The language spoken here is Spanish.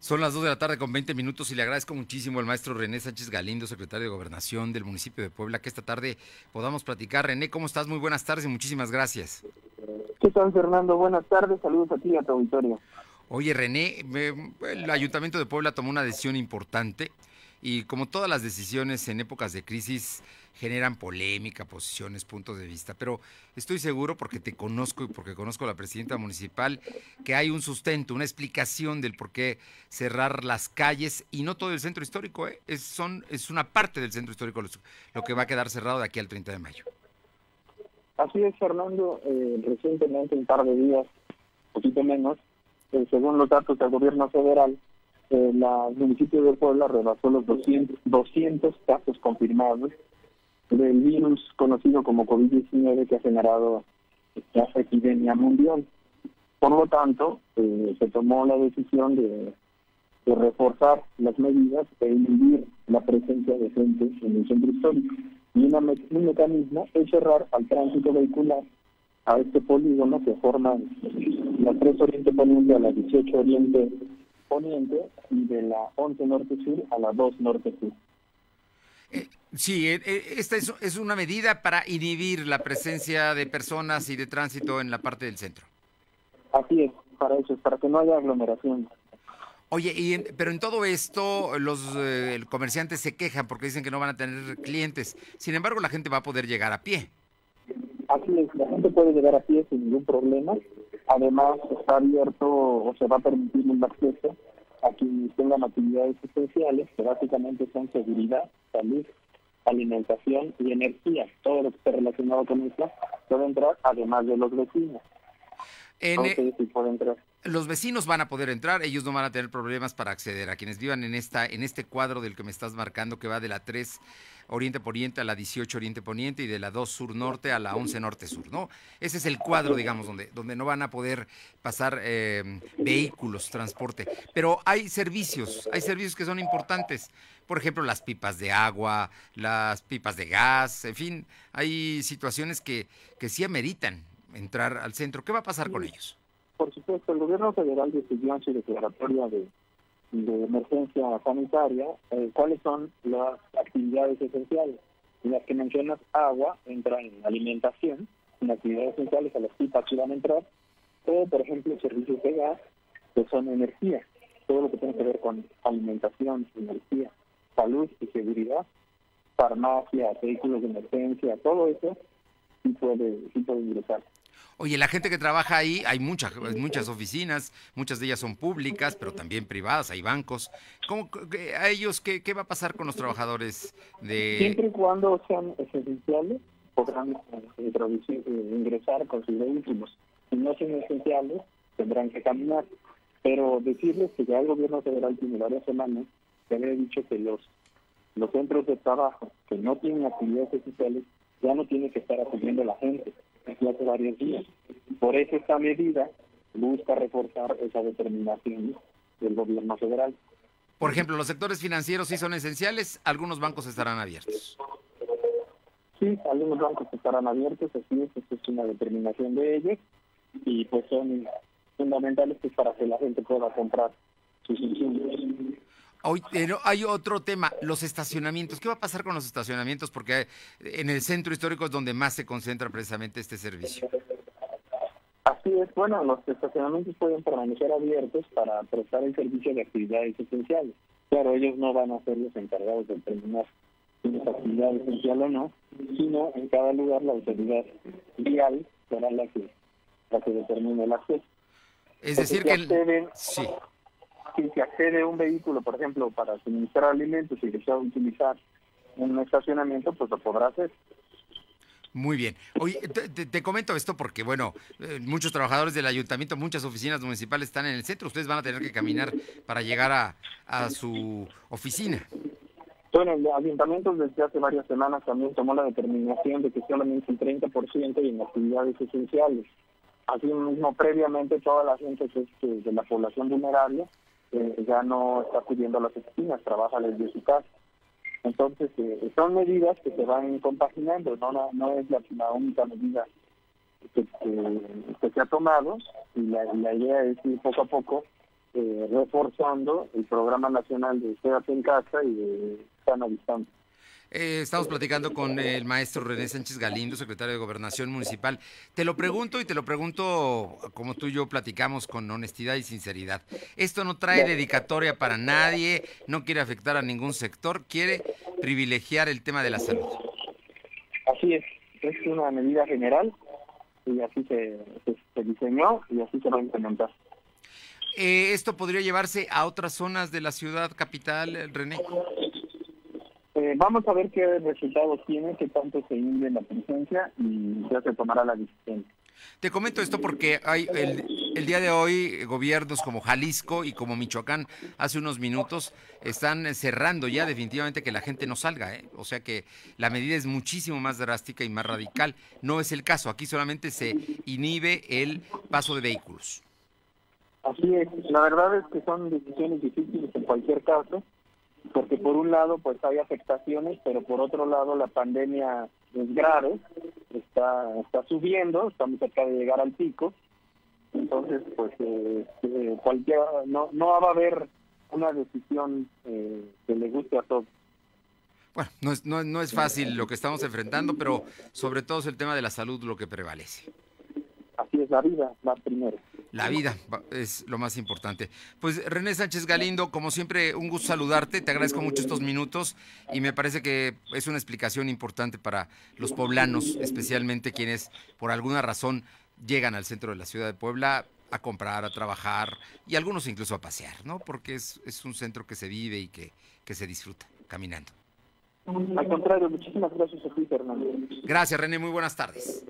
Son las 2 de la tarde con 20 minutos y le agradezco muchísimo al maestro René Sánchez Galindo, secretario de Gobernación del municipio de Puebla, que esta tarde podamos platicar. René, ¿cómo estás? Muy buenas tardes y muchísimas gracias. ¿Qué tal, Fernando? Buenas tardes, saludos a ti y a tu auditorio. Oye, René, el Ayuntamiento de Puebla tomó una decisión importante y como todas las decisiones en épocas de crisis generan polémica, posiciones, puntos de vista, pero estoy seguro porque te conozco y porque conozco a la presidenta municipal que hay un sustento, una explicación del por qué cerrar las calles y no todo el centro histórico, ¿eh? es, son, es una parte del centro histórico lo que va a quedar cerrado de aquí al 30 de mayo. Así es, Fernando, eh, recientemente, un par de días, poquito menos, eh, según los datos del gobierno federal, el municipio de Puebla rebasó los 200, 200 casos confirmados del virus conocido como COVID-19 que ha generado esta epidemia mundial. Por lo tanto, eh, se tomó la decisión de, reforzar las medidas e inhibir la presencia de gente en el centro histórico. Y un mecanismo es cerrar al tránsito vehicular a este polígono que forma la 3 Oriente Poniente a la 18 Oriente Poniente y de la 11 Norte Sur a la 2 Norte Sur. Eh, sí, eh, eh, esta es, una medida para inhibir la presencia de personas y de tránsito en la parte del centro. Así es, para eso, para que no haya aglomeración. Oye, y pero en todo esto los comerciantes se quejan porque dicen que no van a tener clientes. Sin embargo, la gente va a poder llegar a pie. Así es, la gente puede llegar a pie sin ningún problema. Además, está abierto o se va a permitir el acceso a quienes tengan actividades esenciales, que básicamente son seguridad, salud, alimentación y energía. Todo lo que esté relacionado con eso puede entrar, además de los vecinos. En, e entrar. Los vecinos van a poder entrar, ellos no van a tener problemas para acceder. A quienes vivan en esta en este cuadro del que me estás marcando, que va de la 3 Oriente Poniente a la 18 Oriente Poniente y de la 2 Sur Norte a la 11 Norte Sur, ¿no? Ese es el cuadro, digamos, donde, donde no van a poder pasar eh, vehículos, transporte. Pero hay servicios, hay servicios que son importantes. Por ejemplo, las pipas de agua, las pipas de gas, en fin, hay situaciones que, que sí ameritan entrar al centro. ¿Qué va a pasar con ellos? Por supuesto, el gobierno federal decidió en su declaratoria de, emergencia sanitaria eh, cuáles son las actividades esenciales. En las que mencionas agua, entra en alimentación, en actividades esenciales a las que van a entrar, o por ejemplo servicios de gas, que son energía, todo lo que tiene que ver con alimentación, energía, salud y seguridad, farmacia, vehículos de emergencia, todo eso sí puede, sí puede ingresar. Oye, la gente que trabaja ahí, hay muchas, muchas oficinas, muchas de ellas son públicas, pero también privadas, hay bancos. ¿Cómo, ¿A ellos qué, va a pasar con los trabajadores de...? Siempre y cuando sean esenciales, podrán eh, eh, ingresar con sus vehículos. Si no son esenciales, tendrán que caminar. Pero decirles que ya el gobierno federal tiene varias semanas que había dicho que los, los centros de trabajo que no tienen actividades esenciales ya no tiene que estar acudiendo la gente desde hace varios días. Por eso esta medida busca reforzar esa determinación del gobierno federal. Por ejemplo, los sectores financieros sí son esenciales, algunos bancos estarán abiertos. Sí, algunos bancos estarán abiertos, así es, es una determinación de ellos y pues son fundamentales pues, para que la gente pueda comprar sus insumos. Hoy, pero hay otro tema, los estacionamientos. ¿Qué va a pasar con los estacionamientos? Porque en el centro histórico es donde más se concentra precisamente este servicio. Así es, bueno, los estacionamientos pueden permanecer abiertos para prestar el servicio de actividades esenciales. Claro, ellos no van a ser los encargados de determinar si es actividad esencial o no, sino en cada lugar la autoridad vial será la que, la que determine el acceso. Es decir, que... sí si se accede a un vehículo, por ejemplo, para suministrar alimentos y desea utilizar un estacionamiento, pues lo podrá hacer. Muy bien. Oye, te, comento esto porque, bueno, eh, muchos trabajadores del ayuntamiento, muchas oficinas municipales están en el centro. Ustedes van a tener que caminar para llegar a, a su oficina. Bueno, el ayuntamiento desde hace varias semanas también tomó la determinación de que solamente el 30% y en actividades esenciales. Así mismo, previamente, toda la gente que es de la población vulnerable eh, ya no está acudiendo a las oficinas, trabaja desde su casa. Entonces, eh, son medidas que se van compaginando, no, no, es la, única medida que, se ha tomado y la, idea es ir poco a poco eh, reforzando el programa nacional de Quédate en casa y de sana distancia. Eh, estamos platicando con el maestro René Sánchez Galindo, secretario de Gobernación Municipal. Te lo pregunto y te lo pregunto como tú y yo platicamos con honestidad y sinceridad. Esto no trae dedicatoria para nadie, no quiere afectar a ningún sector, quiere privilegiar el tema de la salud. Así es, es una medida general y así se, diseñó y así se va a implementar. Eh, ¿Esto podría llevarse a otras zonas de la ciudad capital, René? Eh, vamos a ver qué resultados tiene, qué tanto se hunde la presencia y ya se tomará la decisión. Te comento esto porque hay el, día de hoy gobiernos como Jalisco y como Michoacán hace unos minutos están cerrando ya definitivamente que la gente no salga, ¿eh? o sea que la medida es muchísimo más drástica y más radical. No es el caso, aquí solamente se inhibe el paso de vehículos. Así es, la verdad es que son decisiones difíciles en cualquier caso porque por un lado pues hay afectaciones, pero por otro lado la pandemia es grave, está está subiendo, estamos cerca de llegar al pico, entonces pues eh, eh cualquier no no va a haber una decisión eh, que le guste a todos. Bueno, no es, no, no es fácil lo que estamos enfrentando, pero sobre todo es el tema de la salud lo que prevalece. Es, la vida va primero. La vida es lo más importante. Pues René Sánchez Galindo, como siempre, un gusto saludarte. Te agradezco mucho estos minutos y me parece que es una explicación importante para los poblanos, especialmente quienes por alguna razón llegan al centro de la ciudad de Puebla a comprar, a trabajar y algunos incluso a pasear, ¿no? Porque es, es un centro que se vive y que, que se disfruta caminando. Al contrario, muchísimas gracias a ti, Fernando. Gracias, René. Muy buenas tardes.